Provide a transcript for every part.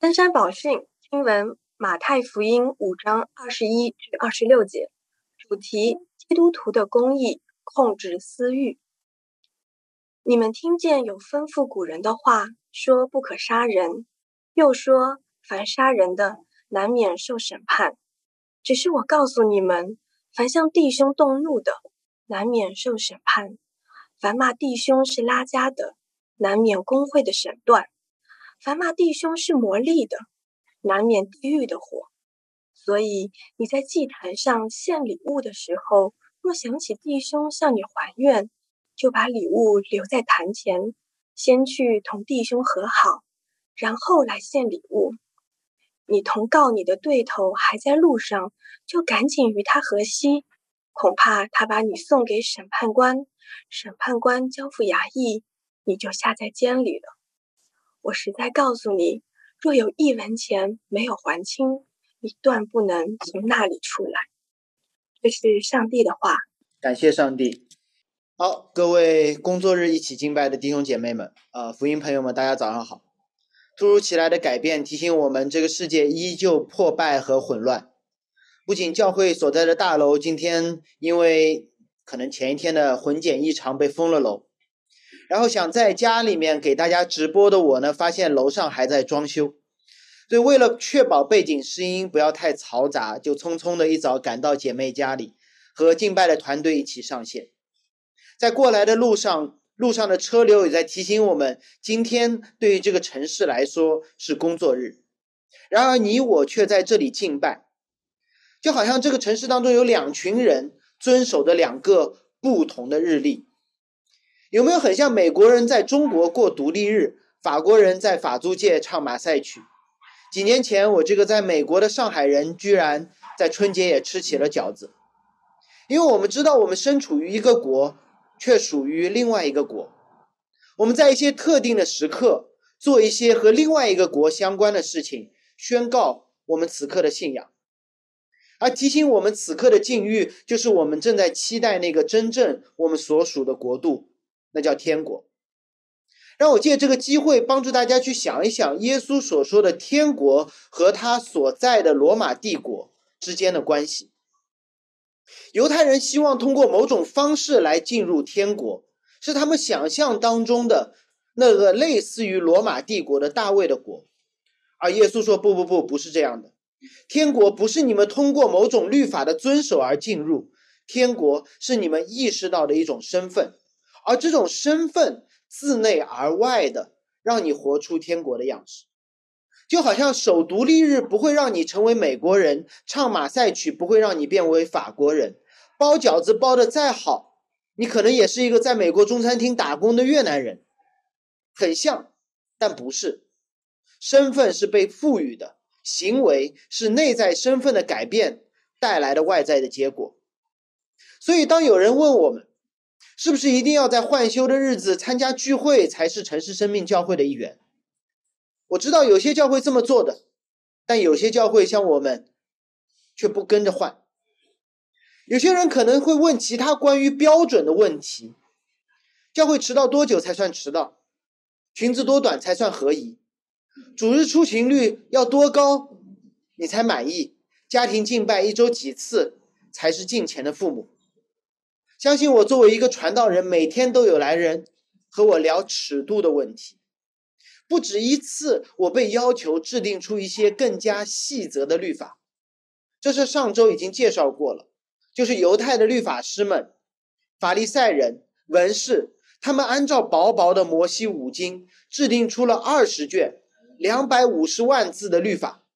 登山宝训经文：马太福音五章二十一至二十六节，主题：基督徒的公义，控制私欲。你们听见有吩咐古人的话，说不可杀人，又说凡杀人的，难免受审判。只是我告诉你们，凡向弟兄动怒的，难免受审判；凡骂弟兄是拉家的，难免工会的审断。凡骂弟兄是魔力的，难免地狱的火。所以你在祭坛上献礼物的时候，若想起弟兄向你还愿，就把礼物留在坛前，先去同弟兄和好，然后来献礼物。你同告你的对头还在路上，就赶紧与他和稀，恐怕他把你送给审判官，审判官交付衙役，你就下在监里了。我实在告诉你，若有一文钱没有还清，你断不能从那里出来。这是上帝的话。感谢上帝。好，各位工作日一起敬拜的弟兄姐妹们，啊，福音朋友们，大家早上好。突如其来的改变提醒我们，这个世界依旧破败和混乱。不仅教会所在的大楼今天因为可能前一天的混检异常被封了楼。然后想在家里面给大家直播的我呢，发现楼上还在装修，所以为了确保背景声音不要太嘈杂，就匆匆的一早赶到姐妹家里，和敬拜的团队一起上线。在过来的路上，路上的车流也在提醒我们，今天对于这个城市来说是工作日，然而你我却在这里敬拜，就好像这个城市当中有两群人遵守的两个不同的日历。有没有很像美国人在中国过独立日，法国人在法租界唱马赛曲？几年前，我这个在美国的上海人，居然在春节也吃起了饺子。因为我们知道，我们身处于一个国，却属于另外一个国。我们在一些特定的时刻，做一些和另外一个国相关的事情，宣告我们此刻的信仰，而提醒我们此刻的境遇，就是我们正在期待那个真正我们所属的国度。那叫天国。让我借这个机会帮助大家去想一想，耶稣所说的天国和他所在的罗马帝国之间的关系。犹太人希望通过某种方式来进入天国，是他们想象当中的那个类似于罗马帝国的大卫的国。而耶稣说：“不不不，不是这样的。天国不是你们通过某种律法的遵守而进入，天国是你们意识到的一种身份。”而这种身份自内而外的，让你活出天国的样式，就好像守独立日不会让你成为美国人，唱马赛曲不会让你变为法国人，包饺子包的再好，你可能也是一个在美国中餐厅打工的越南人，很像，但不是。身份是被赋予的，行为是内在身份的改变带来的外在的结果。所以，当有人问我们，是不是一定要在换休的日子参加聚会才是城市生命教会的一员？我知道有些教会这么做的，但有些教会像我们却不跟着换。有些人可能会问其他关于标准的问题：教会迟到多久才算迟到？裙子多短才算合宜？主日出勤率要多高你才满意？家庭敬拜一周几次才是敬虔的父母？相信我，作为一个传道人，每天都有来人和我聊尺度的问题，不止一次，我被要求制定出一些更加细则的律法。这是上周已经介绍过了，就是犹太的律法师们、法利赛人、文士，他们按照薄薄的摩西五经，制定出了二十卷、两百五十万字的律法，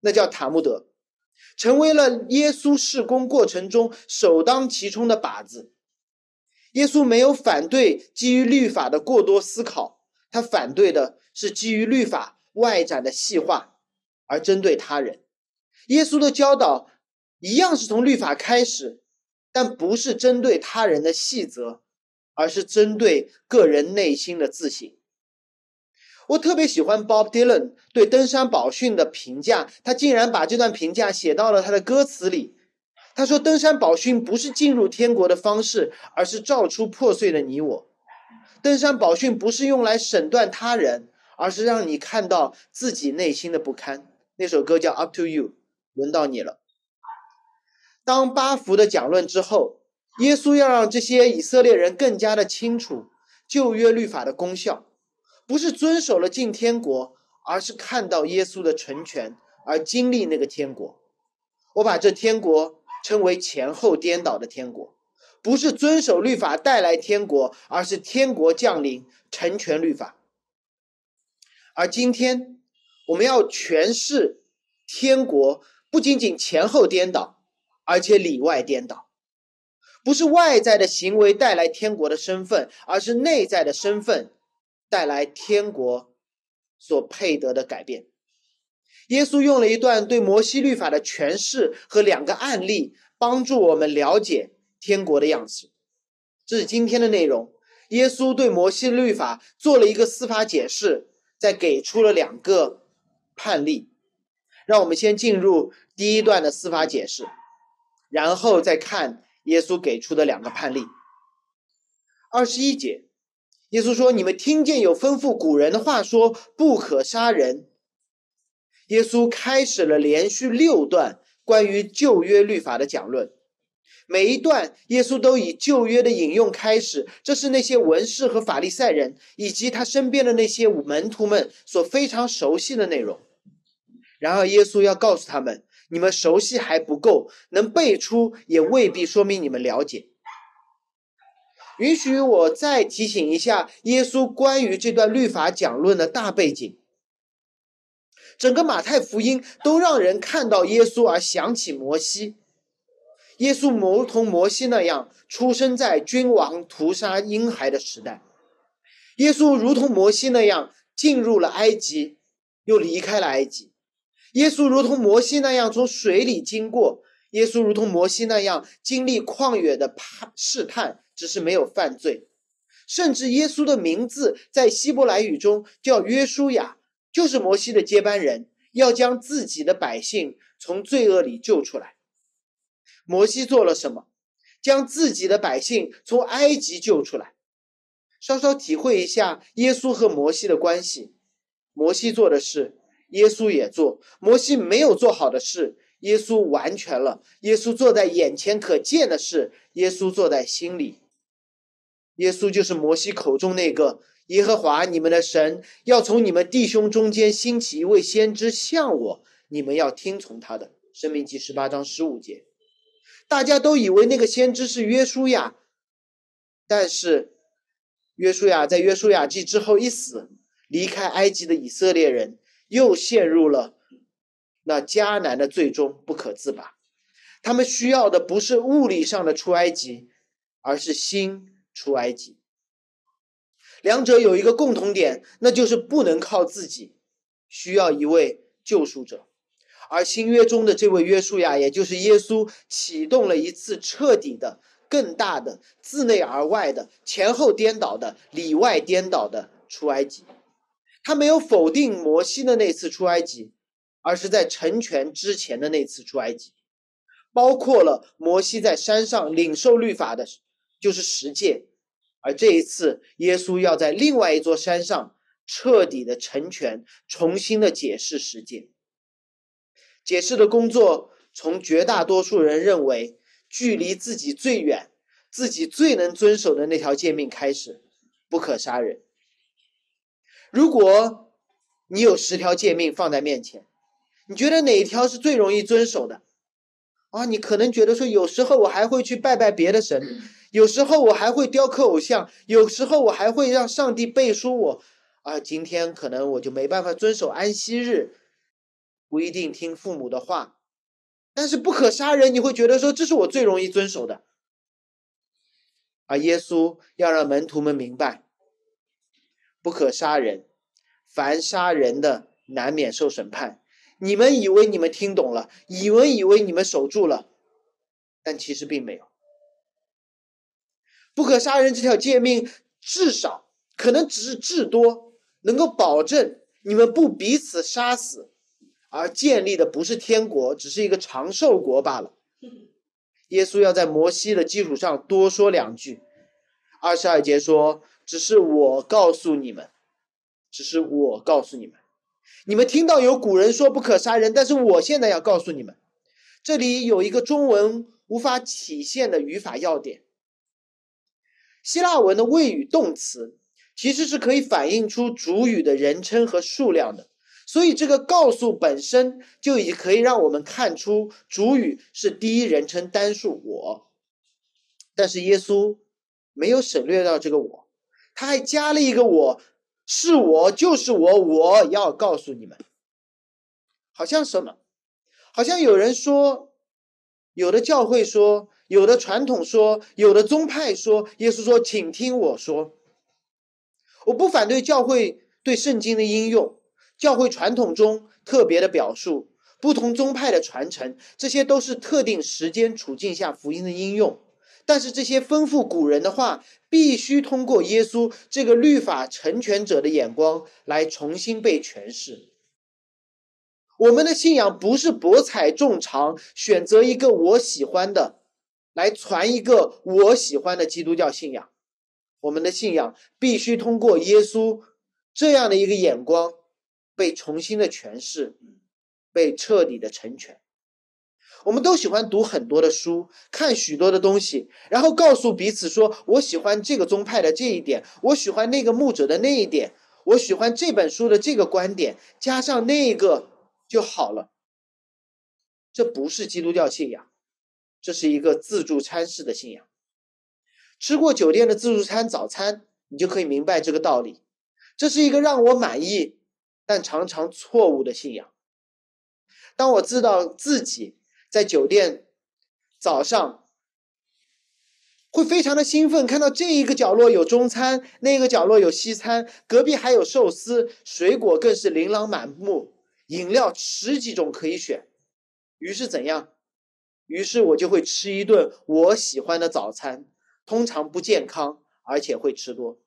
那叫塔木德。成为了耶稣事工过程中首当其冲的靶子。耶稣没有反对基于律法的过多思考，他反对的是基于律法外展的细化，而针对他人。耶稣的教导一样是从律法开始，但不是针对他人的细则，而是针对个人内心的自省。我特别喜欢 Bob Dylan 对登山宝训的评价，他竟然把这段评价写到了他的歌词里。他说：“登山宝训不是进入天国的方式，而是照出破碎的你我。登山宝训不是用来审断他人，而是让你看到自己内心的不堪。那首歌叫《Up to You》，轮到你了。当八福的讲论之后，耶稣要让这些以色列人更加的清楚旧约律法的功效，不是遵守了进天国，而是看到耶稣的成全而经历那个天国。我把这天国称为前后颠倒的天国，不是遵守律法带来天国，而是天国降临成全律法。而今天我们要诠释天国，不仅仅前后颠倒，而且里外颠倒。不是外在的行为带来天国的身份，而是内在的身份带来天国所配得的改变。耶稣用了一段对摩西律法的诠释和两个案例，帮助我们了解天国的样子。这是今天的内容。耶稣对摩西律法做了一个司法解释，再给出了两个判例。让我们先进入第一段的司法解释，然后再看。耶稣给出的两个判例。二十一节，耶稣说：“你们听见有吩咐古人的话，说不可杀人。”耶稣开始了连续六段关于旧约律法的讲论，每一段耶稣都以旧约的引用开始，这是那些文士和法利赛人以及他身边的那些门徒们所非常熟悉的内容。然而，耶稣要告诉他们。你们熟悉还不够，能背出也未必说明你们了解。允许我再提醒一下耶稣关于这段律法讲论的大背景。整个马太福音都让人看到耶稣而想起摩西。耶稣如同摩西那样出生在君王屠杀婴孩的时代。耶稣如同摩西那样进入了埃及，又离开了埃及。耶稣如同摩西那样从水里经过，耶稣如同摩西那样经历旷野的判试探，只是没有犯罪。甚至耶稣的名字在希伯来语中叫约书亚，就是摩西的接班人，要将自己的百姓从罪恶里救出来。摩西做了什么？将自己的百姓从埃及救出来。稍稍体会一下耶稣和摩西的关系，摩西做的事。耶稣也做，摩西没有做好的事，耶稣完全了。耶稣做在眼前可见的事，耶稣做在心里。耶稣就是摩西口中那个耶和华你们的神，要从你们弟兄中间兴起一位先知像我，你们要听从他的。生命记十八章十五节，大家都以为那个先知是约书亚，但是约书亚在约书亚记之后一死，离开埃及的以色列人。又陷入了那迦南的最终不可自拔。他们需要的不是物理上的出埃及，而是心出埃及。两者有一个共同点，那就是不能靠自己，需要一位救赎者。而新约中的这位约书亚，也就是耶稣，启动了一次彻底的、更大的、自内而外的、前后颠倒的、里外颠倒的出埃及。他没有否定摩西的那次出埃及，而是在成全之前的那次出埃及，包括了摩西在山上领受律法的，就是十诫，而这一次耶稣要在另外一座山上彻底的成全，重新的解释十诫。解释的工作从绝大多数人认为距离自己最远、自己最能遵守的那条诫命开始，不可杀人。如果你有十条诫命放在面前，你觉得哪一条是最容易遵守的？啊，你可能觉得说，有时候我还会去拜拜别的神，有时候我还会雕刻偶像，有时候我还会让上帝背书我。啊，今天可能我就没办法遵守安息日，不一定听父母的话，但是不可杀人，你会觉得说这是我最容易遵守的。而耶稣要让门徒们明白。不可杀人，凡杀人的难免受审判。你们以为你们听懂了，以为以为你们守住了，但其实并没有。不可杀人这条诫命，至少可能只是至多能够保证你们不彼此杀死，而建立的不是天国，只是一个长寿国罢了。耶稣要在摩西的基础上多说两句。二十二节说。只是我告诉你们，只是我告诉你们。你们听到有古人说不可杀人，但是我现在要告诉你们，这里有一个中文无法体现的语法要点。希腊文的谓语动词其实是可以反映出主语的人称和数量的，所以这个告诉本身就已经可以让我们看出主语是第一人称单数我。但是耶稣没有省略到这个我，他还加了一个我。是我，就是我，我要告诉你们，好像什么？好像有人说，有的教会说，有的传统说，有的宗派说，耶稣说，请听我说。我不反对教会对圣经的应用，教会传统中特别的表述，不同宗派的传承，这些都是特定时间处境下福音的应用。但是这些丰富古人的话，必须通过耶稣这个律法成全者的眼光来重新被诠释。我们的信仰不是博采众长，选择一个我喜欢的，来传一个我喜欢的基督教信仰。我们的信仰必须通过耶稣这样的一个眼光，被重新的诠释，被彻底的成全。我们都喜欢读很多的书，看许多的东西，然后告诉彼此说：“我喜欢这个宗派的这一点，我喜欢那个牧者的那一点，我喜欢这本书的这个观点，加上那个就好了。”这不是基督教信仰，这是一个自助餐式的信仰。吃过酒店的自助餐早餐，你就可以明白这个道理。这是一个让我满意，但常常错误的信仰。当我知道自己。在酒店，早上会非常的兴奋，看到这一个角落有中餐，那个角落有西餐，隔壁还有寿司，水果更是琳琅满目，饮料十几种可以选。于是怎样？于是我就会吃一顿我喜欢的早餐，通常不健康，而且会吃多，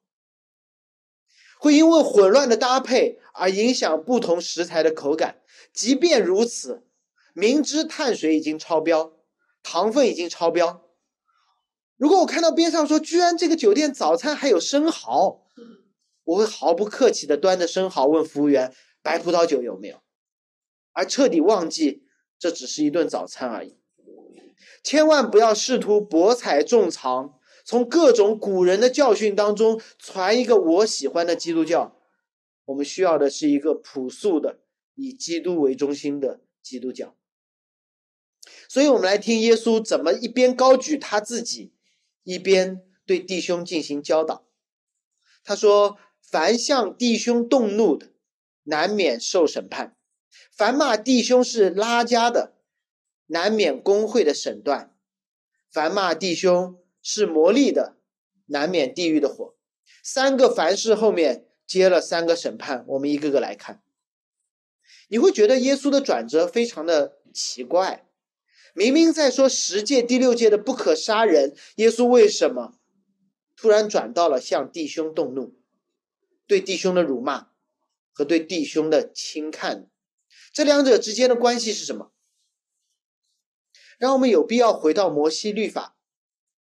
会因为混乱的搭配而影响不同食材的口感。即便如此。明知碳水已经超标，糖分已经超标，如果我看到边上说，居然这个酒店早餐还有生蚝，我会毫不客气的端着生蚝问服务员白葡萄酒有没有，而彻底忘记这只是一顿早餐而已。千万不要试图博采众长，从各种古人的教训当中传一个我喜欢的基督教。我们需要的是一个朴素的以基督为中心的基督教。所以，我们来听耶稣怎么一边高举他自己，一边对弟兄进行教导。他说：“凡向弟兄动怒的，难免受审判；凡骂弟兄是拉家的，难免工会的审断；凡骂弟兄是魔力的，难免地狱的火。”三个凡事后面接了三个审判，我们一个个来看。你会觉得耶稣的转折非常的奇怪。明明在说十诫第六诫的不可杀人，耶稣为什么突然转到了向弟兄动怒，对弟兄的辱骂和对弟兄的轻看？这两者之间的关系是什么？让我们有必要回到摩西律法，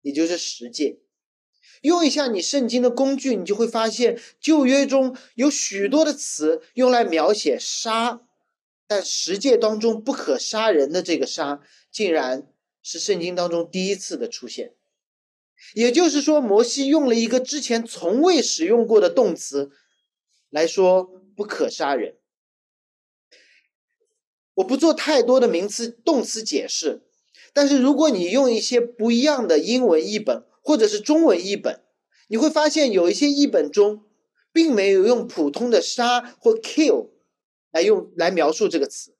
也就是十诫，用一下你圣经的工具，你就会发现旧约中有许多的词用来描写杀，但十诫当中不可杀人的这个杀。竟然是圣经当中第一次的出现，也就是说，摩西用了一个之前从未使用过的动词来说“不可杀人”。我不做太多的名词、动词解释，但是如果你用一些不一样的英文译本或者是中文译本，你会发现有一些译本中并没有用普通的“杀”或 “kill” 来用来描述这个词。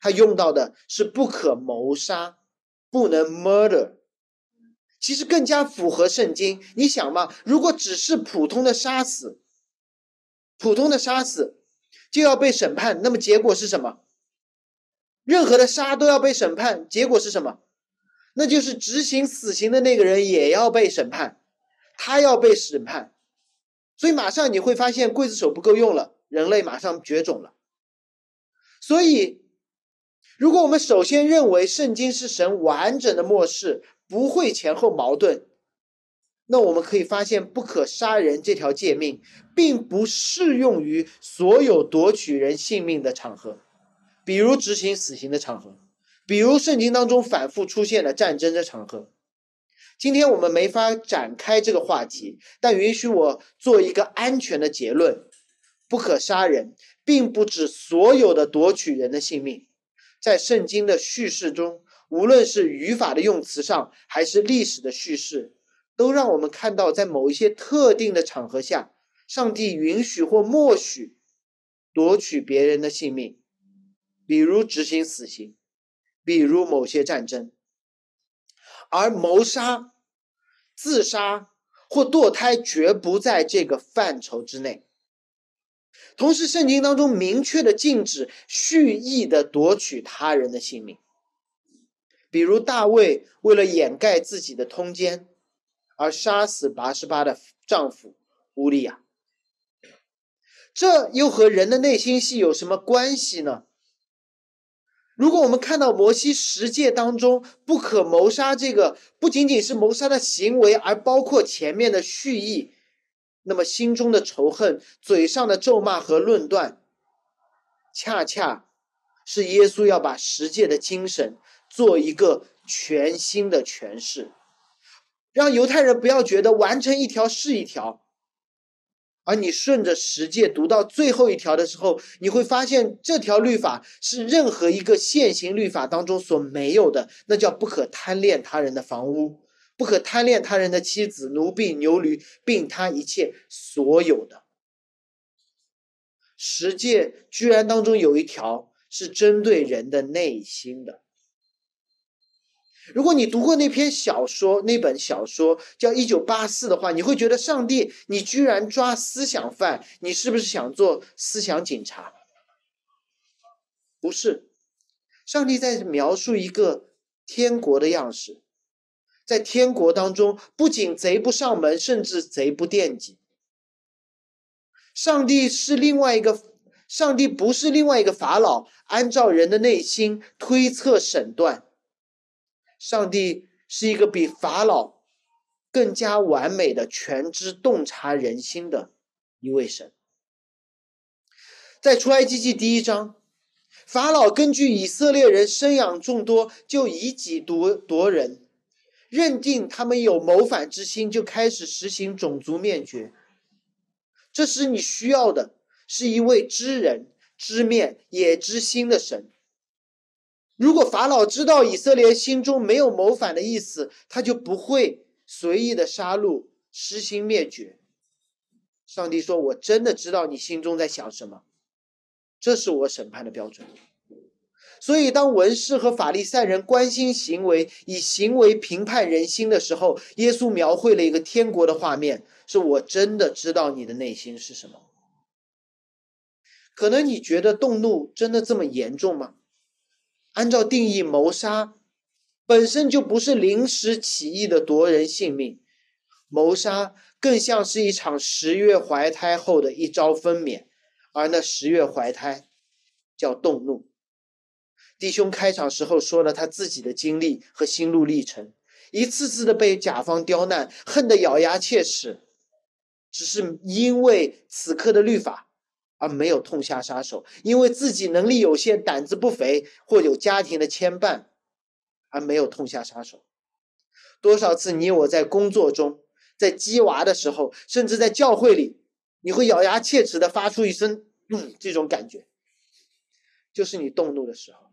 它用到的是不可谋杀，不能 murder，其实更加符合圣经。你想嘛，如果只是普通的杀死，普通的杀死就要被审判，那么结果是什么？任何的杀都要被审判，结果是什么？那就是执行死刑的那个人也要被审判，他要被审判，所以马上你会发现刽子手不够用了，人类马上绝种了，所以。如果我们首先认为圣经是神完整的末世，不会前后矛盾，那我们可以发现，不可杀人这条诫命，并不适用于所有夺取人性命的场合，比如执行死刑的场合，比如圣经当中反复出现的战争的场合。今天我们没法展开这个话题，但允许我做一个安全的结论：不可杀人，并不指所有的夺取人的性命。在圣经的叙事中，无论是语法的用词上，还是历史的叙事。都让我们看到，在某一些特定的场合下，上帝允许或默许夺取别人的性命，比如执行死刑，比如某些战争。而谋杀、自杀或堕胎绝不在这个范畴之内。同时，圣经当中明确的禁止蓄意的夺取他人的性命，比如大卫为了掩盖自己的通奸。而杀死八十八的丈夫乌利亚，这又和人的内心戏有什么关系呢？如果我们看到摩西十诫当中不可谋杀这个，不仅仅是谋杀的行为，而包括前面的蓄意，那么心中的仇恨、嘴上的咒骂和论断，恰恰是耶稣要把十诫的精神做一个全新的诠释。让犹太人不要觉得完成一条是一条，而你顺着十诫读到最后一条的时候，你会发现这条律法是任何一个现行律法当中所没有的，那叫不可贪恋他人的房屋，不可贪恋他人的妻子、奴婢、牛驴，并他一切所有的。十诫居然当中有一条是针对人的内心的。如果你读过那篇小说，那本小说叫《一九八四》的话，你会觉得上帝，你居然抓思想犯，你是不是想做思想警察？不是，上帝在描述一个天国的样式，在天国当中，不仅贼不上门，甚至贼不惦记。上帝是另外一个，上帝不是另外一个法老，按照人的内心推测审断。上帝是一个比法老更加完美的全知洞察人心的一位神。在出埃及记第一章，法老根据以色列人生养众多，就以己夺夺人，认定他们有谋反之心，就开始实行种族灭绝。这时你需要的是一位知人、知面也知心的神。如果法老知道以色列心中没有谋反的意思，他就不会随意的杀戮、施行灭绝。上帝说：“我真的知道你心中在想什么，这是我审判的标准。”所以，当文士和法利赛人关心行为，以行为评判人心的时候，耶稣描绘了一个天国的画面：是我真的知道你的内心是什么。可能你觉得动怒真的这么严重吗？按照定义，谋杀本身就不是临时起意的夺人性命，谋杀更像是一场十月怀胎后的一朝分娩，而那十月怀胎叫动怒。弟兄开场时候说了他自己的经历和心路历程，一次次的被甲方刁难，恨得咬牙切齿，只是因为此刻的律法。而没有痛下杀手，因为自己能力有限、胆子不肥，或有家庭的牵绊，而没有痛下杀手。多少次你我在工作中，在鸡娃的时候，甚至在教会里，你会咬牙切齿的发出一声“嗯”这种感觉，就是你动怒的时候。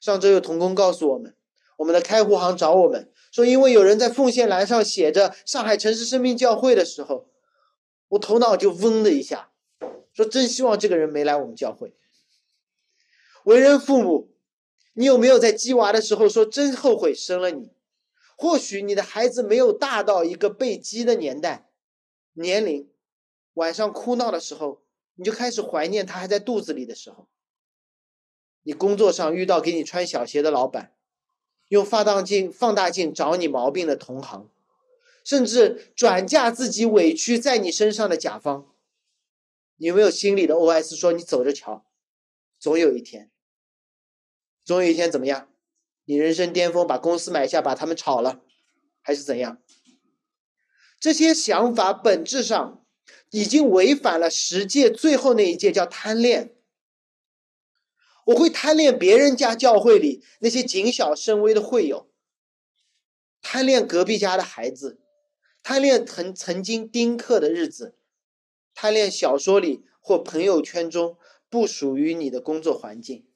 上周有童工告诉我们，我们的开户行找我们说，因为有人在奉献栏上写着“上海城市生命教会”的时候，我头脑就嗡的一下。说真希望这个人没来我们教会。为人父母，你有没有在鸡娃的时候说真后悔生了你？或许你的孩子没有大到一个被鸡的年代、年龄，晚上哭闹的时候，你就开始怀念他还在肚子里的时候。你工作上遇到给你穿小鞋的老板，用放大镜放大镜找你毛病的同行，甚至转嫁自己委屈在你身上的甲方。有没有心里的 OS 说你走着瞧，总有一天，总有一天怎么样？你人生巅峰把公司买下，把他们炒了，还是怎样？这些想法本质上已经违反了十诫最后那一诫，叫贪恋。我会贪恋别人家教会里那些谨小慎微的会友，贪恋隔壁家的孩子，贪恋曾曾经丁克的日子，贪恋小说里或朋友圈中不属于你的工作环境。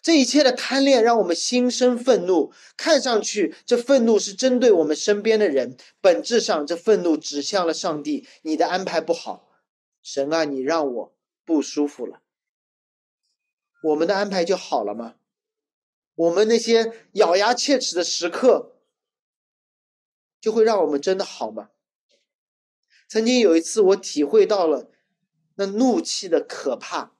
这一切的贪恋让我们心生愤怒，看上去这愤怒是针对我们身边的人，本质上这愤怒指向了上帝。你的安排不好，神啊，你让我不舒服了。我们的安排就好了吗？我们那些咬牙切齿的时刻，就会让我们真的好吗？曾经有一次，我体会到了那怒气的可怕。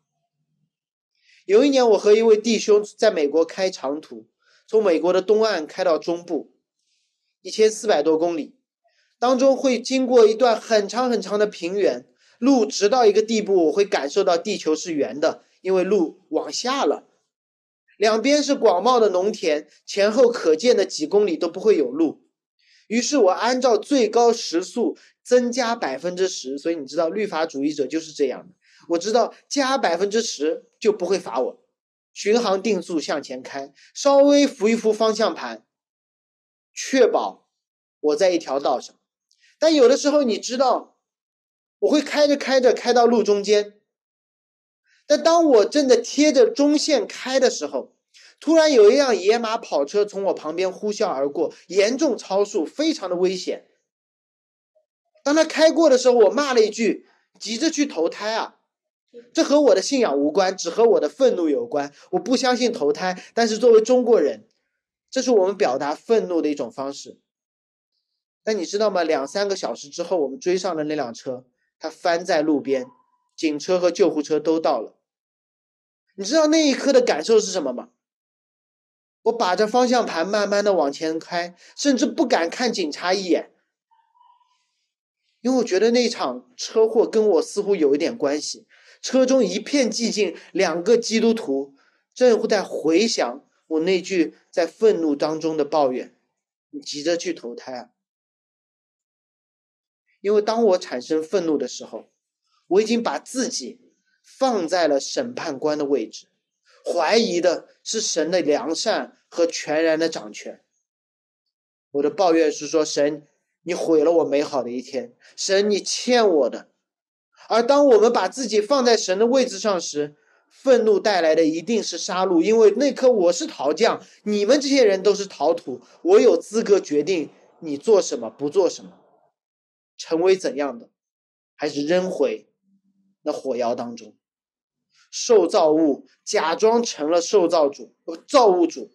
有一年，我和一位弟兄在美国开长途，从美国的东岸开到中部，一千四百多公里，当中会经过一段很长很长的平原，路直到一个地步，我会感受到地球是圆的，因为路往下了，两边是广袤的农田，前后可见的几公里都不会有路。于是我按照最高时速增加百分之十，所以你知道，律法主义者就是这样的。我知道加百分之十就不会罚我，巡航定速向前开，稍微扶一扶方向盘，确保我在一条道上。但有的时候你知道，我会开着开着开到路中间，但当我正在贴着中线开的时候，突然有一辆野马跑车从我旁边呼啸而过，严重超速，非常的危险。当他开过的时候，我骂了一句：“急着去投胎啊！”这和我的信仰无关，只和我的愤怒有关。我不相信投胎，但是作为中国人，这是我们表达愤怒的一种方式。但你知道吗？两三个小时之后，我们追上了那辆车，它翻在路边，警车和救护车都到了。你知道那一刻的感受是什么吗？我把着方向盘慢慢的往前开，甚至不敢看警察一眼，因为我觉得那场车祸跟我似乎有一点关系。车中一片寂静，两个基督徒正在回想我那句在愤怒当中的抱怨：“你急着去投胎啊！”因为当我产生愤怒的时候，我已经把自己放在了审判官的位置，怀疑的是神的良善和全然的掌权。我的抱怨是说：“神，你毁了我美好的一天，神，你欠我的。”而当我们把自己放在神的位置上时，愤怒带来的一定是杀戮，因为那刻我是陶匠，你们这些人都是陶土，我有资格决定你做什么，不做什么，成为怎样的，还是扔回那火窑当中。受造物假装成了受造主，造物主，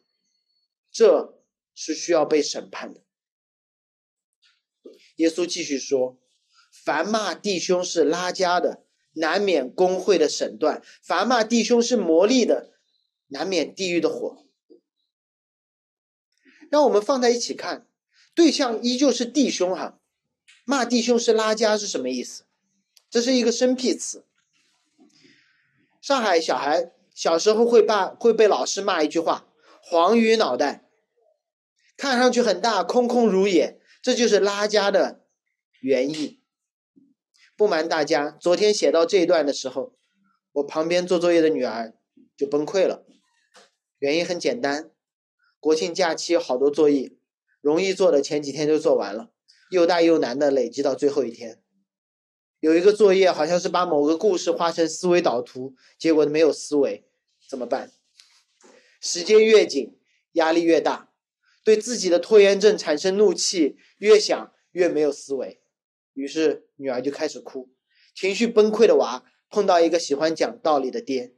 这是需要被审判的。耶稣继续说。凡骂弟兄是拉家的，难免工会的审断；凡骂弟兄是魔力的，难免地狱的火。让我们放在一起看，对象依旧是弟兄哈。骂弟兄是拉家是什么意思？这是一个生僻词。上海小孩小时候会把会被老师骂一句话：“黄鱼脑袋，看上去很大，空空如也。”这就是拉家的原意。不瞒大家，昨天写到这一段的时候，我旁边做作业的女儿就崩溃了。原因很简单，国庆假期好多作业，容易做的前几天就做完了，又大又难的累积到最后一天。有一个作业好像是把某个故事画成思维导图，结果没有思维，怎么办？时间越紧，压力越大，对自己的拖延症产生怒气，越想越没有思维。于是女儿就开始哭，情绪崩溃的娃碰到一个喜欢讲道理的爹，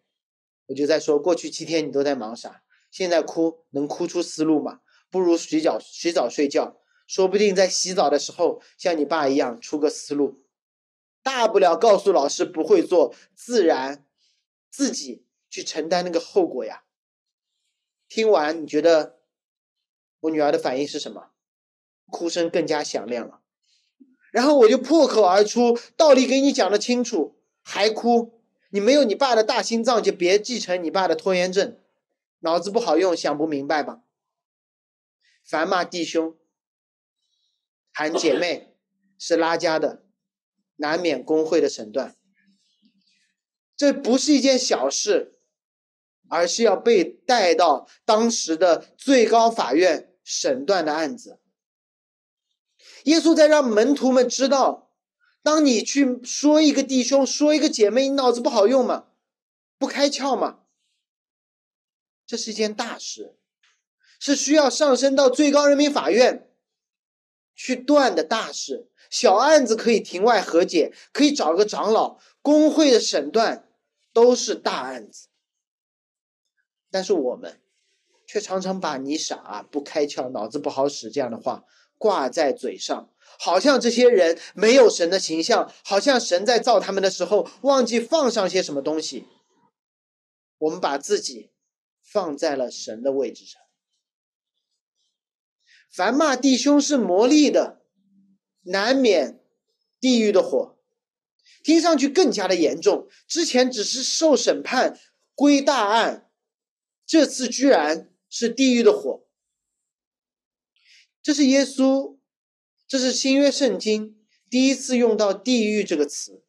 我就在说：过去七天你都在忙啥？现在哭能哭出思路吗？不如洗脚、洗澡、睡觉，说不定在洗澡的时候像你爸一样出个思路。大不了告诉老师不会做，自然自己去承担那个后果呀。听完你觉得我女儿的反应是什么？哭声更加响亮了。然后我就破口而出，道理给你讲的清楚，还哭？你没有你爸的大心脏，就别继承你爸的拖延症，脑子不好用，想不明白吧？凡骂弟兄、喊姐妹、是拉家的，难免工会的审断。这不是一件小事，而是要被带到当时的最高法院审断的案子。耶稣在让门徒们知道，当你去说一个弟兄、说一个姐妹，你脑子不好用吗？不开窍吗？这是一件大事，是需要上升到最高人民法院去断的大事。小案子可以庭外和解，可以找个长老，工会的审断。都是大案子，但是我们却常常把“你傻、啊不开窍、脑子不好使”这样的话挂在嘴上，好像这些人没有神的形象，好像神在造他们的时候忘记放上些什么东西。我们把自己放在了神的位置上。凡骂弟兄是魔力的，难免地狱的火。听上去更加的严重。之前只是受审判归大案，这次居然是地狱的火。这是耶稣，这是新约圣经第一次用到“地狱”这个词。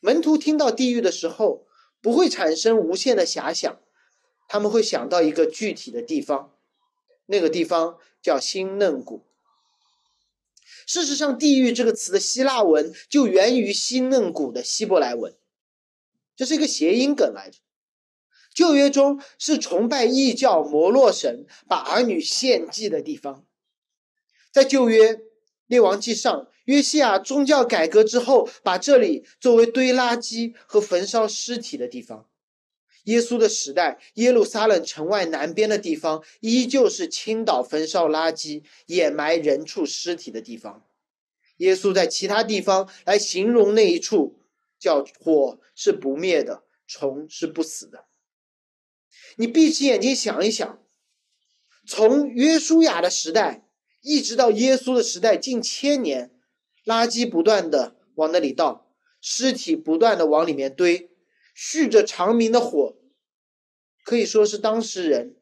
门徒听到地狱的时候，不会产生无限的遐想，他们会想到一个具体的地方，那个地方叫新嫩谷。事实上，“地狱”这个词的希腊文就源于新嫩谷的希伯来文，这是一个谐音梗来着。旧约中是崇拜异教摩洛神、把儿女献祭的地方。在旧约列王记上，约西亚宗教改革之后，把这里作为堆垃圾和焚烧尸体的地方。耶稣的时代，耶路撒冷城外南边的地方，依旧是倾倒焚烧垃圾、掩埋人畜尸体的地方。耶稣在其他地方来形容那一处，叫火是不灭的，虫是不死的。你闭起眼睛想一想，从约书亚的时代一直到耶稣的时代，近千年，垃圾不断的往那里倒，尸体不断的往里面堆。蓄着长明的火，可以说是当事人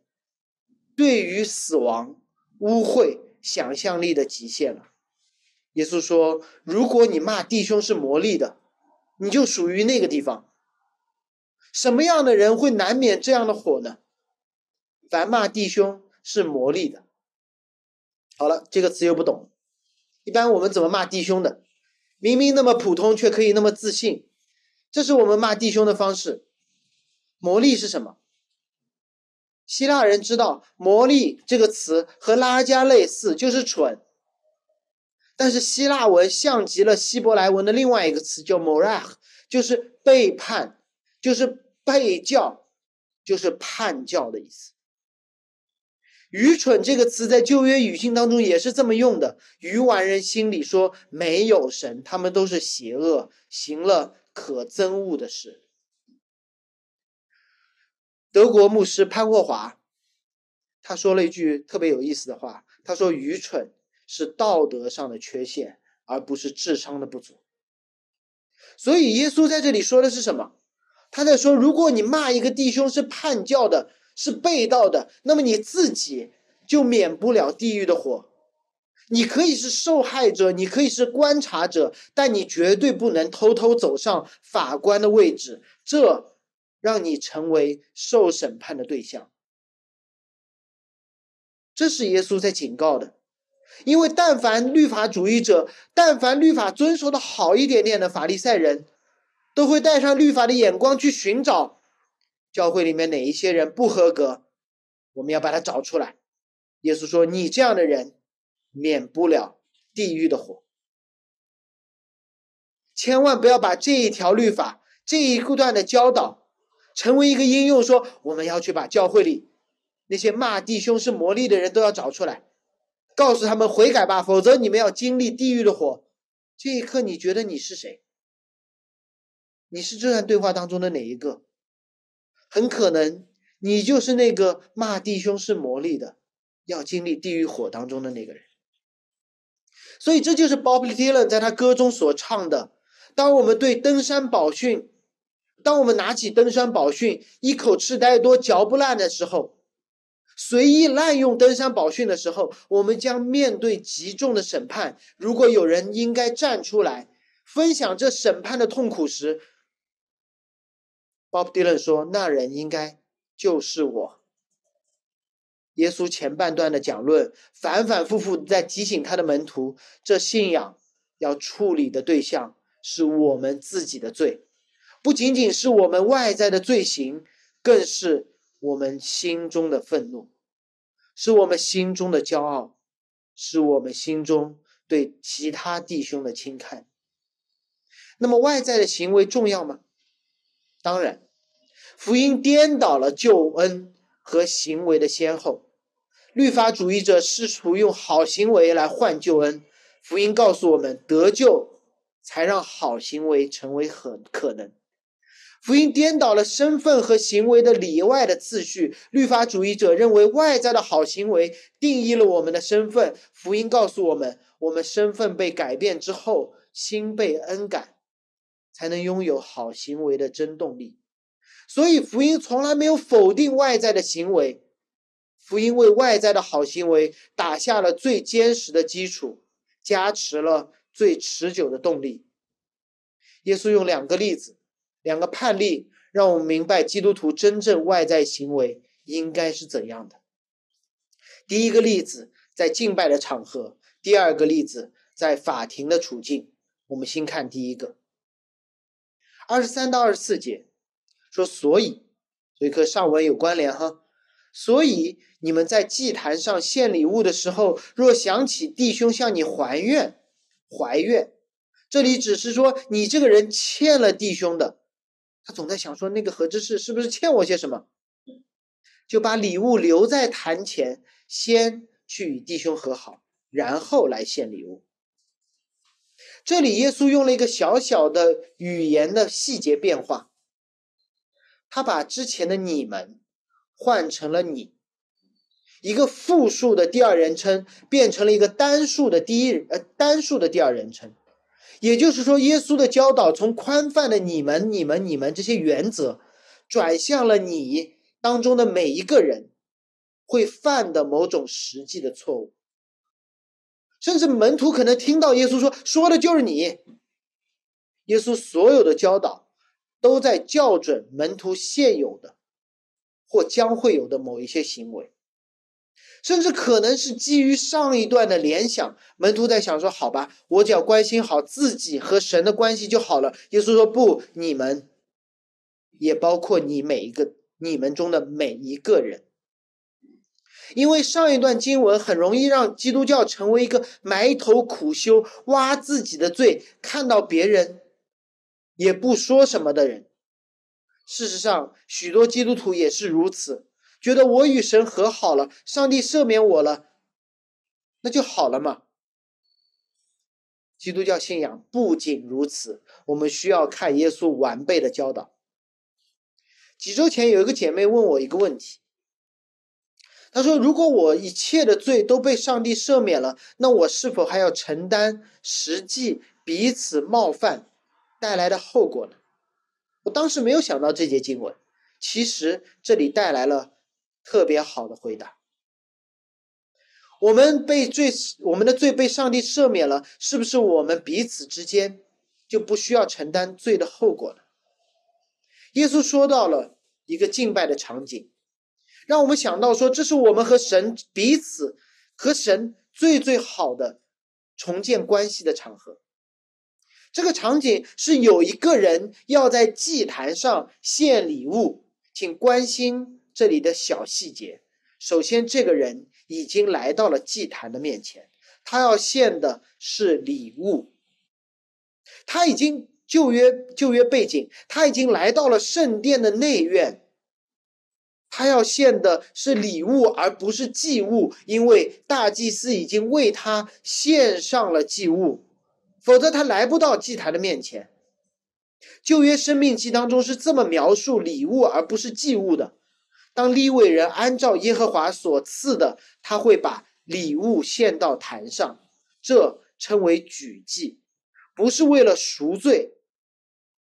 对于死亡、污秽想象力的极限了。耶稣说：“如果你骂弟兄是魔力的，你就属于那个地方。什么样的人会难免这样的火呢？凡骂弟兄是魔力的。好了，这个词又不懂。一般我们怎么骂弟兄的？明明那么普通，却可以那么自信。”这是我们骂弟兄的方式。魔力是什么？希腊人知道“魔力”这个词和拉加类似，就是蠢。但是希腊文像极了希伯来文的另外一个词，叫 “morach”，就是背叛，就是背教，就是叛教的意思。愚蠢这个词在旧约语境当中也是这么用的。愚顽人心里说没有神，他们都是邪恶，行了。可憎恶的事。德国牧师潘霍华，他说了一句特别有意思的话。他说：“愚蠢是道德上的缺陷，而不是智商的不足。”所以，耶稣在这里说的是什么？他在说：如果你骂一个弟兄是叛教的，是背道的，那么你自己就免不了地狱的火。你可以是受害者，你可以是观察者，但你绝对不能偷偷走上法官的位置，这让你成为受审判的对象。这是耶稣在警告的，因为但凡律法主义者，但凡律法遵守的好一点点的法利赛人，都会带上律法的眼光去寻找教会里面哪一些人不合格，我们要把他找出来。耶稣说：“你这样的人。”免不了地狱的火，千万不要把这一条律法、这一段的教导，成为一个应用，说我们要去把教会里那些骂弟兄是魔力的人都要找出来，告诉他们悔改吧，否则你们要经历地狱的火。这一刻，你觉得你是谁？你是这段对话当中的哪一个？很可能你就是那个骂弟兄是魔力的，要经历地狱火当中的那个人。所以这就是 Bob Dylan 在他歌中所唱的：当我们对登山宝训，当我们拿起登山宝训，一口吃太多嚼不烂的时候，随意滥用登山宝训的时候，我们将面对极重的审判。如果有人应该站出来分享这审判的痛苦时，Bob Dylan 说：“那人应该就是我。”耶稣前半段的讲论，反反复复在提醒他的门徒：这信仰要处理的对象是我们自己的罪，不仅仅是我们外在的罪行，更是。我们心中的愤怒，是我们心中的骄傲，是我们心中对其他弟兄的轻看。那么外在的行为重要吗？当然，福音颠倒了救恩和行为的先后。律法主义者试图用好行为来换救恩，福音告诉我们，得救才让好行为成为很可能。福音颠倒了身份和行为的里外的次序。律法主义者认为外在的好行为定义了我们的身份。福音告诉我们，我们身份被改变之后，心被恩感，才能拥有好行为的真动力。所以，福音从来没有否定外在的行为，福音为外在的好行为打下了最坚实的基础，加持了最持久的动力。耶稣用两个例子。两个判例让我们明白基督徒真正外在行为应该是怎样的。第一个例子在敬拜的场合，第二个例子在法庭的处境。我们先看第一个，二十三到二十四节说：“所以，所以和上文有关联哈。所以你们在祭坛上献礼物的时候，若想起弟兄向你还愿，怀怨，这里只是说你这个人欠了弟兄的。”他总在想说，那个何知士是不是欠我些什么？就把礼物留在坛前，先去与弟兄和好，然后来献礼物。这里耶稣用了一个小小的语言的细节变化，他把之前的你们换成了你，一个复数的第二人称变成了一个单数的第一呃单数的第二人称。也就是说，耶稣的教导从宽泛的“你们、你们、你们”这些原则，转向了你当中的每一个人会犯的某种实际的错误。甚至门徒可能听到耶稣说：“说的就是你。”耶稣所有的教导都在校准门徒现有的或将会有的某一些行为。甚至可能是基于上一段的联想，门徒在想说：“好吧，我只要关心好自己和神的关系就好了。”耶稣说：“不，你们，也包括你每一个你们中的每一个人，因为上一段经文很容易让基督教成为一个埋头苦修、挖自己的罪、看到别人也不说什么的人。事实上，许多基督徒也是如此。”觉得我与神和好了，上帝赦免我了，那就好了嘛。基督教信仰不仅如此，我们需要看耶稣完备的教导。几周前有一个姐妹问我一个问题，她说：“如果我一切的罪都被上帝赦免了，那我是否还要承担实际彼此冒犯带来的后果呢？”我当时没有想到这节经文，其实这里带来了。特别好的回答。我们被罪，我们的罪被上帝赦免了，是不是我们彼此之间就不需要承担罪的后果了？耶稣说到了一个敬拜的场景，让我们想到说，这是我们和神彼此和神最最好的重建关系的场合。这个场景是有一个人要在祭坛上献礼物，请关心。这里的小细节，首先，这个人已经来到了祭坛的面前，他要献的是礼物。他已经旧约旧约背景，他已经来到了圣殿的内院，他要献的是礼物，而不是祭物，因为大祭司已经为他献上了祭物，否则他来不到祭坛的面前。旧约生命记当中是这么描述礼物而不是祭物的。当立位人按照耶和华所赐的，他会把礼物献到坛上，这称为举祭，不是为了赎罪，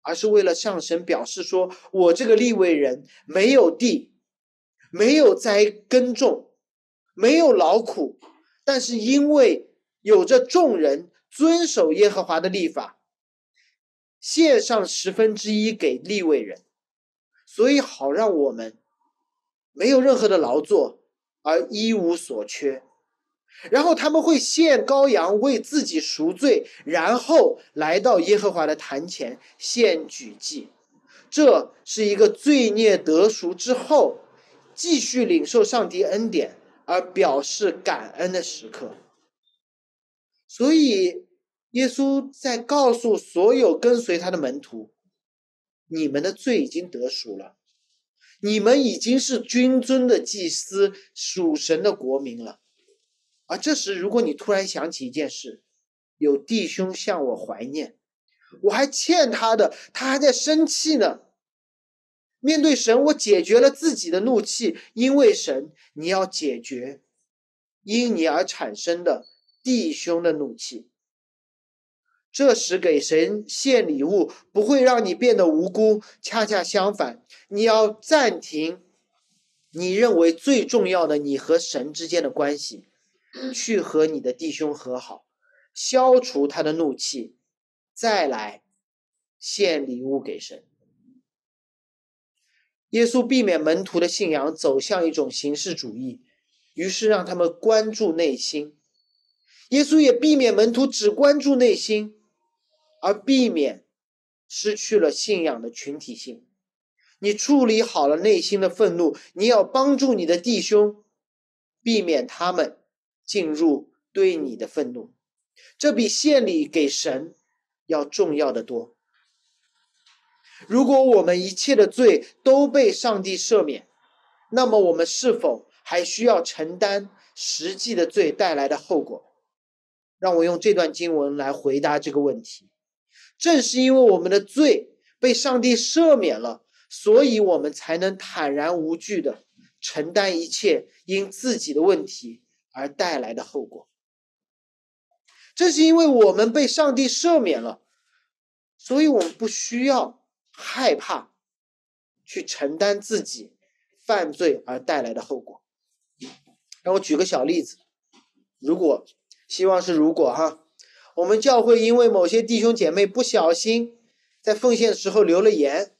而是为了向神表示说：我这个立位人没有地，没有栽耕种，没有劳苦，但是因为有着众人遵守耶和华的立法，献上十分之一给立位人，所以好让我们没有任何的劳作而一无所缺。然后他们会献羔羊为自己赎罪，然后来到耶和华的坛前献举祭。这是一个罪孽得赎之后，继续领受上帝恩典而表示感恩的时刻。所以，耶稣在告诉所有跟随他的门徒：“你们的罪已经得赎了，你们已经是君尊的祭司，属神的国民了。”而这时，如果你突然想起一件事，有弟兄向我怀念，我还欠他的，他还在生气呢。面对神，我解决了自己的怒气，因为神，你要解决因你而产生的弟兄的怒气。这时给神献礼物不会让你变得无辜，恰恰相反，你要暂停你认为最重要的你和神之间的关系。去和你的弟兄和好，消除他的怒气，再来献礼物给神。耶稣避免门徒的信仰走向一种形式主义，于是让他们关注内心。耶稣也避免门徒只关注内心，而避免失去了信仰的群体性。你处理好了内心的愤怒，你要帮助你的弟兄，避免他们。进入对你的愤怒，这比献礼给神要重要的多。如果我们一切的罪都被上帝赦免，那么我们是否还需要承担实际的罪带来的后果？让我用这段经文来回答这个问题。正是因为我们的罪被上帝赦免了，所以我们才能坦然无惧的承担一切因自己的问题。而带来的后果，正是因为我们被上帝赦免了，所以我们不需要害怕去承担自己犯罪而带来的后果。让我举个小例子，如果希望是如果哈，我们教会因为某些弟兄姐妹不小心在奉献的时候留了言，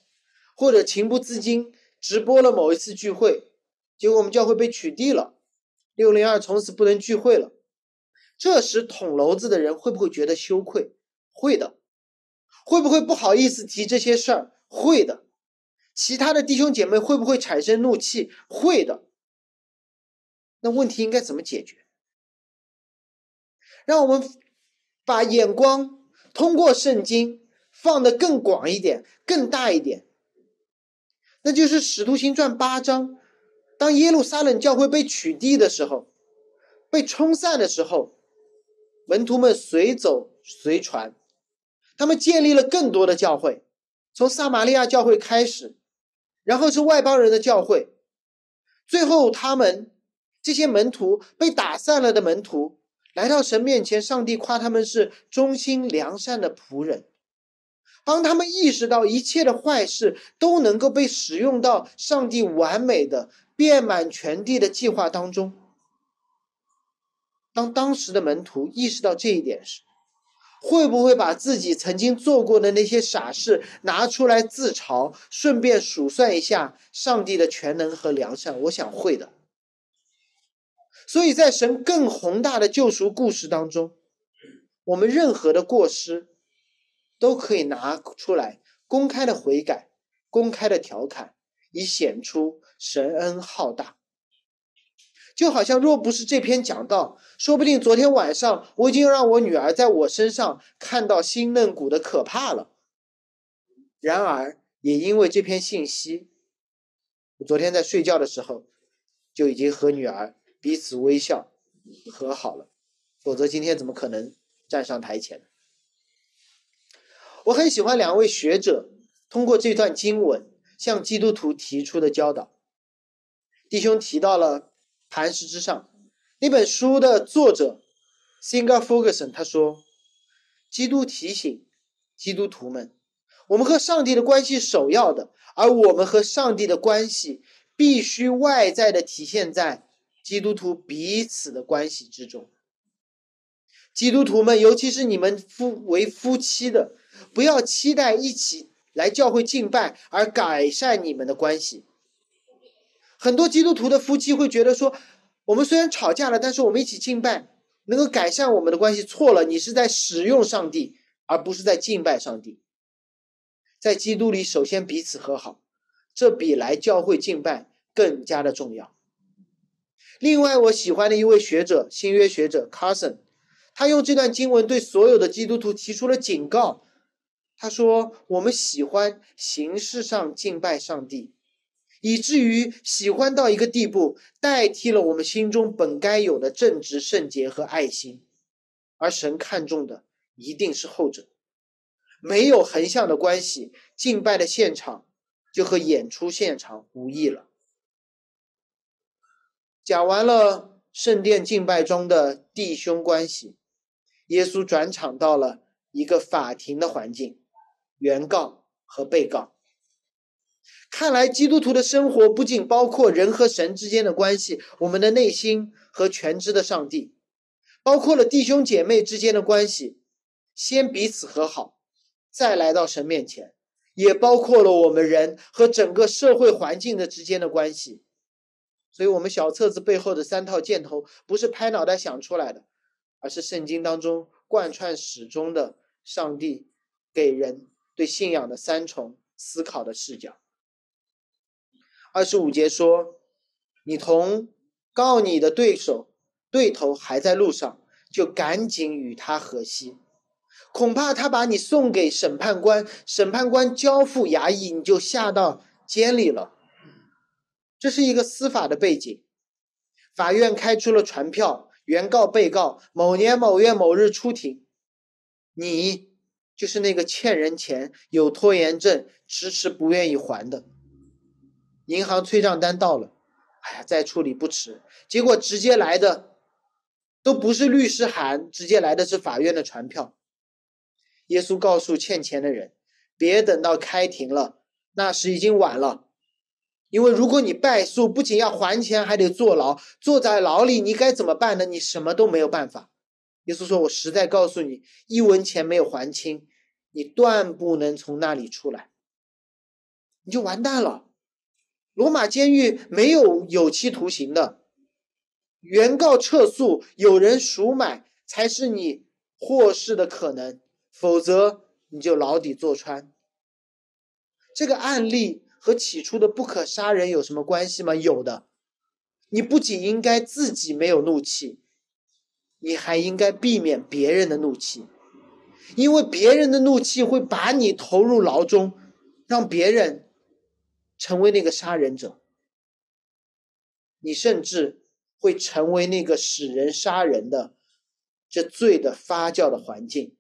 或者情不自禁直播了某一次聚会，结果我们教会被取缔了。六零二从此不能聚会了，这时捅娄子的人会不会觉得羞愧？会的，会不会不好意思提这些事儿？会的，其他的弟兄姐妹会不会产生怒气？会的。那问题应该怎么解决？让我们把眼光通过圣经放得更广一点、更大一点，那就是《使徒行传》八章。当耶路撒冷教会被取缔的时候，被冲散的时候，门徒们随走随传，他们建立了更多的教会，从撒玛利亚教会开始，然后是外邦人的教会，最后他们这些门徒被打散了的门徒来到神面前，上帝夸他们是忠心良善的仆人。当他们意识到一切的坏事都能够被使用到上帝完美的。遍满全地的计划当中，当当时的门徒意识到这一点时，会不会把自己曾经做过的那些傻事拿出来自嘲，顺便数算一下上帝的全能和良善？我想会的。所以在神更宏大的救赎故事当中，我们任何的过失都可以拿出来公开的悔改，公开的调侃，以显出。神恩浩大，就好像若不是这篇讲道，说不定昨天晚上我已经让我女儿在我身上看到新嫩骨的可怕了。然而，也因为这篇信息，我昨天在睡觉的时候就已经和女儿彼此微笑和好了，否则今天怎么可能站上台前？我很喜欢两位学者通过这段经文向基督徒提出的教导。弟兄提到了《磐石之上》那本书的作者 Singer Ferguson，他说：“基督提醒基督徒们，我们和上帝的关系首要的，而我们和上帝的关系必须外在的体现在基督徒彼此的关系之中。基督徒们，尤其是你们夫为夫妻的，不要期待一起来教会敬拜而改善你们的关系。很多基督徒的夫妻会觉得说，我们虽然吵架了，但是我们一起敬拜能够改善我们的关系。错了，你是在使用上帝，而不是在敬拜上帝。在基督里，首先彼此和好，这比来教会敬拜更加的重要。另外，我喜欢的一位学者，新约学者 Carson。他用这段经文对所有的基督徒提出了警告。他说：“我们喜欢形式上敬拜上帝，以至于喜欢到一个地步，代替了我们心中本该有的正直、圣洁和爱心。而神看重的一定是后者。没有横向的关系，敬拜的现场就和演出现场无异了。”讲完了圣殿敬拜中的弟兄关系。耶稣转场到了一个法庭的环境，原告和被告。看来基督徒的生活不仅包括人和神之间的关系，我们的内心和全知的上帝，包括了弟兄姐妹之间的关系，先彼此和好，再来到神面前，也包括了我们人和整个社会环境的之间的关系。所以，我们小册子背后的三套箭头，不是拍脑袋想出来的。而是圣经当中贯穿始终的上帝给人对信仰的三重思考的视角。二十五节说：“你同告你的对手对头还在路上，就赶紧与他和稀，恐怕他把你送给审判官，审判官交付衙役，你就下到监里了。”这是一个司法的背景，法院开出了传票。原告、被告某年某月某日出庭，你就是那个欠人钱、有拖延症、迟迟不愿意还的。银行催账单到了，哎呀，再处理不迟。结果直接来的都不是律师函，直接来的是法院的传票。耶稣告诉欠钱的人，别等到开庭了，那时已经晚了。因为如果你败诉，不仅要还钱，还得坐牢。坐在牢里，你该怎么办呢？你什么都没有办法。耶稣说：“我实在告诉你，一文钱没有还清，你断不能从那里出来，你就完蛋了。罗马监狱没有有期徒刑的，原告撤诉，有人赎买，才是你获释的可能，否则你就牢底坐穿。这个案例。”和起初的不可杀人有什么关系吗？有的。你不仅应该自己没有怒气，你还应该避免别人的怒气，因为别人的怒气会把你投入牢中，让别人成为那个杀人者。你甚至会成为那个使人杀人的这罪的发酵的环境。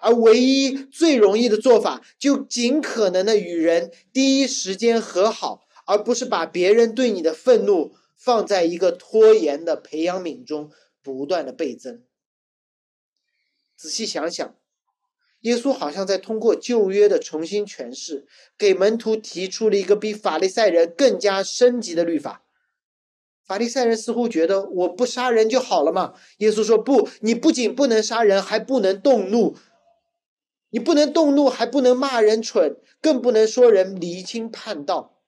而唯一最容易的做法，就尽可能的与人第一时间和好，而不是把别人对你的愤怒放在一个拖延的培养皿中，不断的倍增。仔细想想，耶稣好像在通过旧约的重新诠释，给门徒提出了一个比法利赛人更加升级的律法。法利赛人似乎觉得我不杀人就好了嘛？耶稣说不，你不仅不能杀人，还不能动怒。你不能动怒，还不能骂人蠢，更不能说人离经叛道。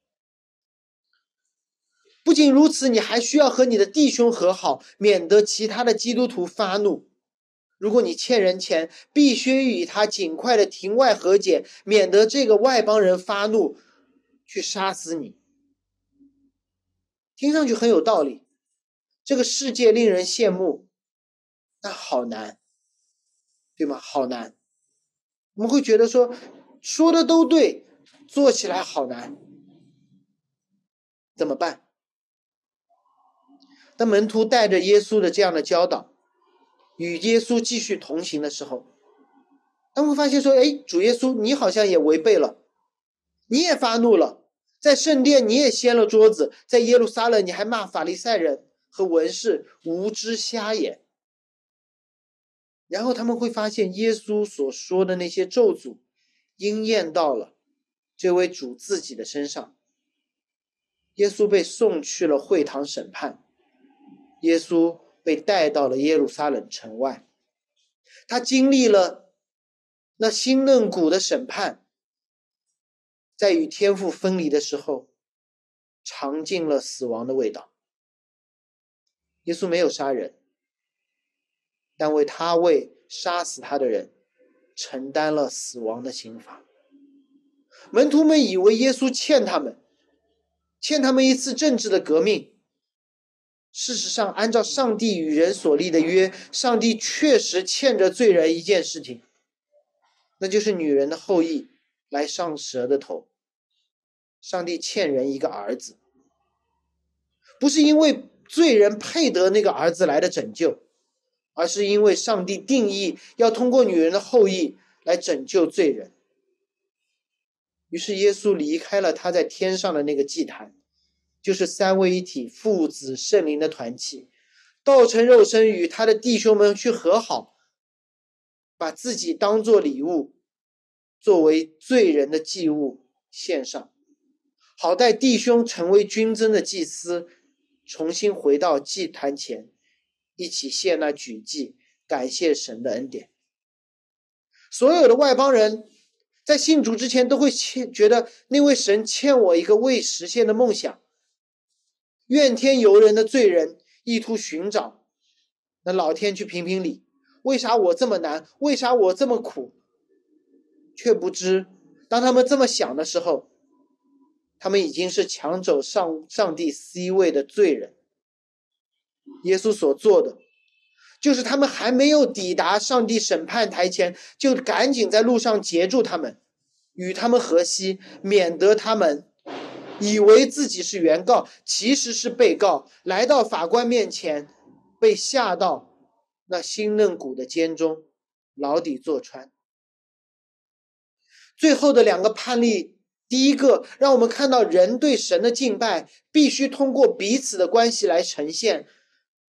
不仅如此，你还需要和你的弟兄和好，免得其他的基督徒发怒。如果你欠人钱，必须与他尽快的庭外和解，免得这个外邦人发怒去杀死你。听上去很有道理，这个世界令人羡慕，但好难，对吗？好难。我们会觉得说，说的都对，做起来好难，怎么办？当门徒带着耶稣的这样的教导，与耶稣继续同行的时候，他们会发现说：“哎，主耶稣，你好像也违背了，你也发怒了，在圣殿你也掀了桌子，在耶路撒冷你还骂法利赛人和文士无知瞎眼。”然后他们会发现，耶稣所说的那些咒诅，应验到了这位主自己的身上。耶稣被送去了会堂审判，耶稣被带到了耶路撒冷城外，他经历了那新嫩谷的审判，在与天父分离的时候，尝尽了死亡的味道。耶稣没有杀人，但为他为杀死他的人承担了死亡的刑罚。门徒们以为耶稣欠他们，欠他们一次政治的革命。事实上，按照上帝与人所立的约，上帝确实欠着罪人一件事情，那就是女人的后裔来上蛇的头。上帝欠人一个儿子，不是因为罪人配得那个儿子来的拯救，而是因为上帝定义要通过女人的后裔来拯救罪人。于是耶稣离开了他在天上的那个祭坛，就是三位一体父子圣灵的团契，道成肉身与他的弟兄们去和好，把自己当做礼物，作为罪人的祭物献上，好待弟兄成为君尊的祭司，重新回到祭坛前，一起献那举祭，感谢神的恩典。所有的外邦人。在信主之前，都会欠觉得那位神欠我一个未实现的梦想。怨天尤人的罪人，意图寻找那老天去评评理：为啥我这么难？为啥我这么苦？却不知，当他们这么想的时候，他们已经是抢走上上帝 C 位的罪人。耶稣所做的。就是他们还没有抵达上帝审判台前，就赶紧在路上截住他们，与他们和稀，免得他们以为自己是原告，其实是被告，来到法官面前，被吓到那新嫩骨的监中，牢底坐穿。最后的两个判例，第一个让我们看到人对神的敬拜必须通过彼此的关系来呈现，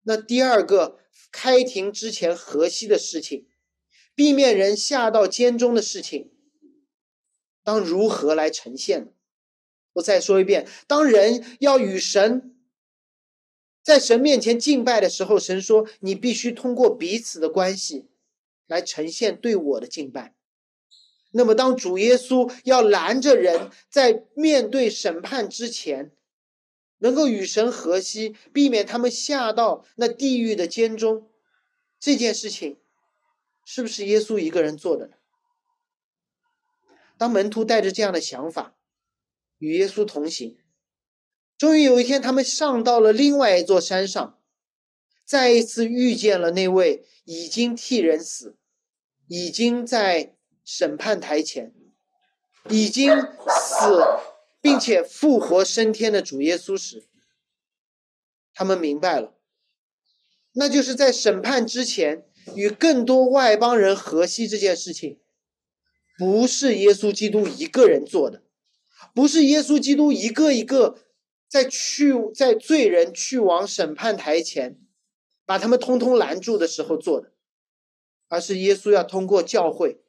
那第二个。开庭之前和稀的事情，避免人下到监中的事情，当如何来呈现呢？我再说一遍，当人要与神在神面前敬拜的时候，神说你必须通过彼此的关系来呈现对我的敬拜。那么，当主耶稣要拦着人在面对审判之前，能够与神和稀，避免他们下到那地狱的监中，这件事情是不是耶稣一个人做的呢？当门徒带着这样的想法与耶稣同行，终于有一天，他们上到了另外一座山上，再一次遇见了那位已经替人死、已经在审判台前、已经死。并且复活升天的主耶稣时，他们明白了，那就是在审判之前与更多外邦人和稀这件事情，不是耶稣基督一个人做的，不是耶稣基督一个一个在去在罪人去往审判台前，把他们通通拦住的时候做的，而是耶稣要通过教会，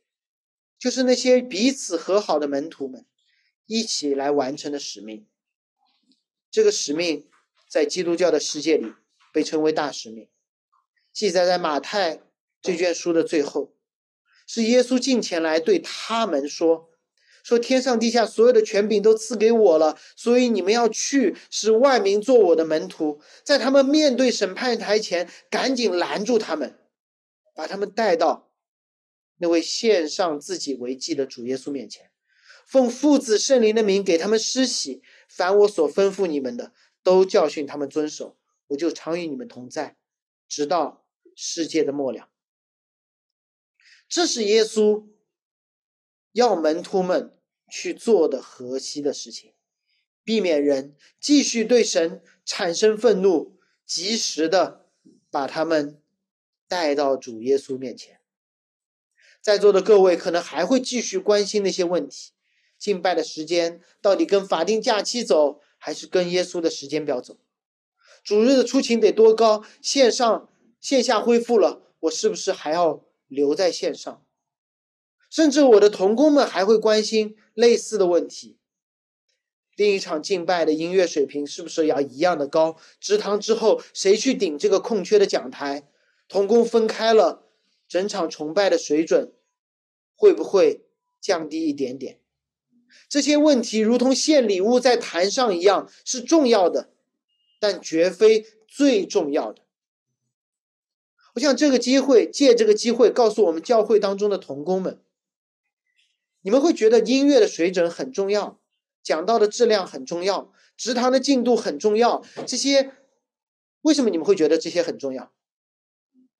就是那些彼此和好的门徒们。一起来完成的使命，这个使命在基督教的世界里被称为大使命，记载在马太这卷书的最后，是耶稣近前来对他们说：“说天上地下所有的权柄都赐给我了，所以你们要去，使万民做我的门徒，在他们面对审判台前，赶紧拦住他们，把他们带到那位献上自己为祭的主耶稣面前。”奉父子圣灵的名给他们施洗，凡我所吩咐你们的，都教训他们遵守。我就常与你们同在，直到世界的末了。这是耶稣要门徒们去做的核心的事情，避免人继续对神产生愤怒，及时的把他们带到主耶稣面前。在座的各位可能还会继续关心那些问题。敬拜的时间到底跟法定假期走，还是跟耶稣的时间表走？主日的出勤得多高？线上线下恢复了，我是不是还要留在线上？甚至我的同工们还会关心类似的问题。另一场敬拜的音乐水平是不是要一样的高？职堂之后谁去顶这个空缺的讲台？同工分开了，整场崇拜的水准会不会降低一点点？这些问题如同献礼物在坛上一样是重要的，但绝非最重要的。我想这个机会，借这个机会告诉我们教会当中的童工们，你们会觉得音乐的水准很重要，讲到的质量很重要，职堂的进度很重要。这些为什么你们会觉得这些很重要？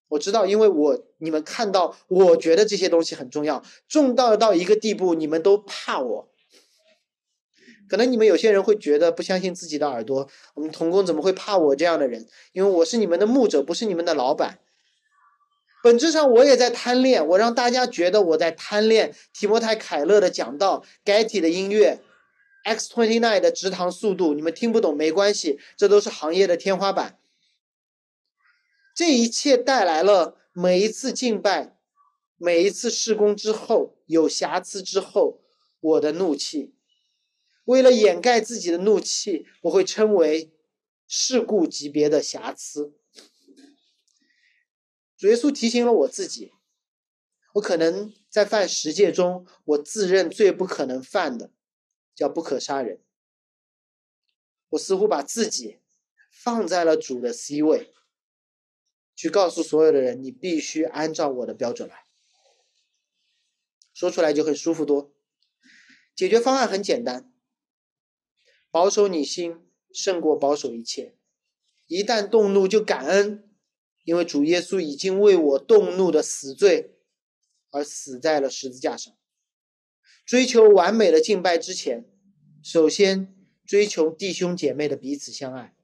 我知道，因为我你们看到，我觉得这些东西很重要，重到到一个地步，你们都怕我。可能你们有些人会觉得不相信自己的耳朵，我们童工怎么会怕我这样的人？因为我是你们的牧者，不是你们的老板。本质上我也在贪恋，我让大家觉得我在贪恋提摩太凯勒的讲道，Getty 的音乐，X Twenty Nine 的直堂速度，你们听不懂没关系，这都是行业的天花板。这一切带来了每一次敬拜，每一次施工之后有瑕疵之后，我的怒气。为了掩盖自己的怒气，我会称为事故级别的瑕疵。主耶稣提醒了我自己，我可能在犯十戒中，我自认最不可能犯的，叫不可杀人。我似乎把自己放在了主的 C 位，去告诉所有的人，你必须按照我的标准来。说出来就很舒服多。解决方案很简单，保守你心胜过保守一切。一旦动怒，就感恩。因为主耶稣已经为我动怒的死罪而死在了十字架上。追求完美的敬拜之前，首先追求弟兄姐妹的彼此相爱，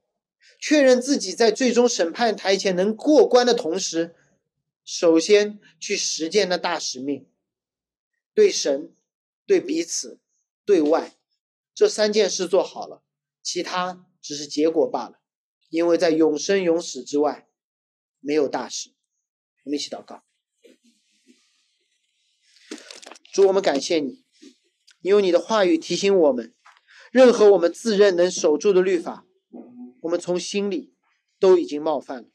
确认自己在最终审判台前能过关的同时，首先去实践那大使命：对神、对彼此、对外，这三件事做好了，其他只是结果罢了。因为在永生永死之外。没有大事，我们一起祷告。主，我们感谢你，你用你的话语提醒我们，任何我们自认能守住的律法，我们从心里都已经冒犯了。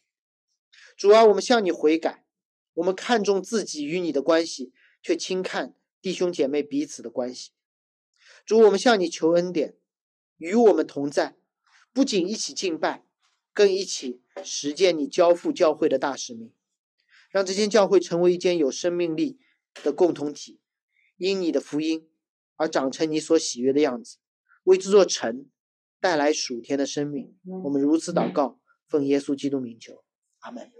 主啊，我们向你悔改，我们看重自己与你的关系，却轻看弟兄姐妹彼此的关系。主，我们向你求恩典，与我们同在，不仅一起敬拜。更一起实践你交付教会的大使命，让这间教会成为一间有生命力的共同体，因你的福音而长成你所喜悦的样子，为这座城带来属天的生命。我们如此祷告，奉耶稣基督名求，阿门。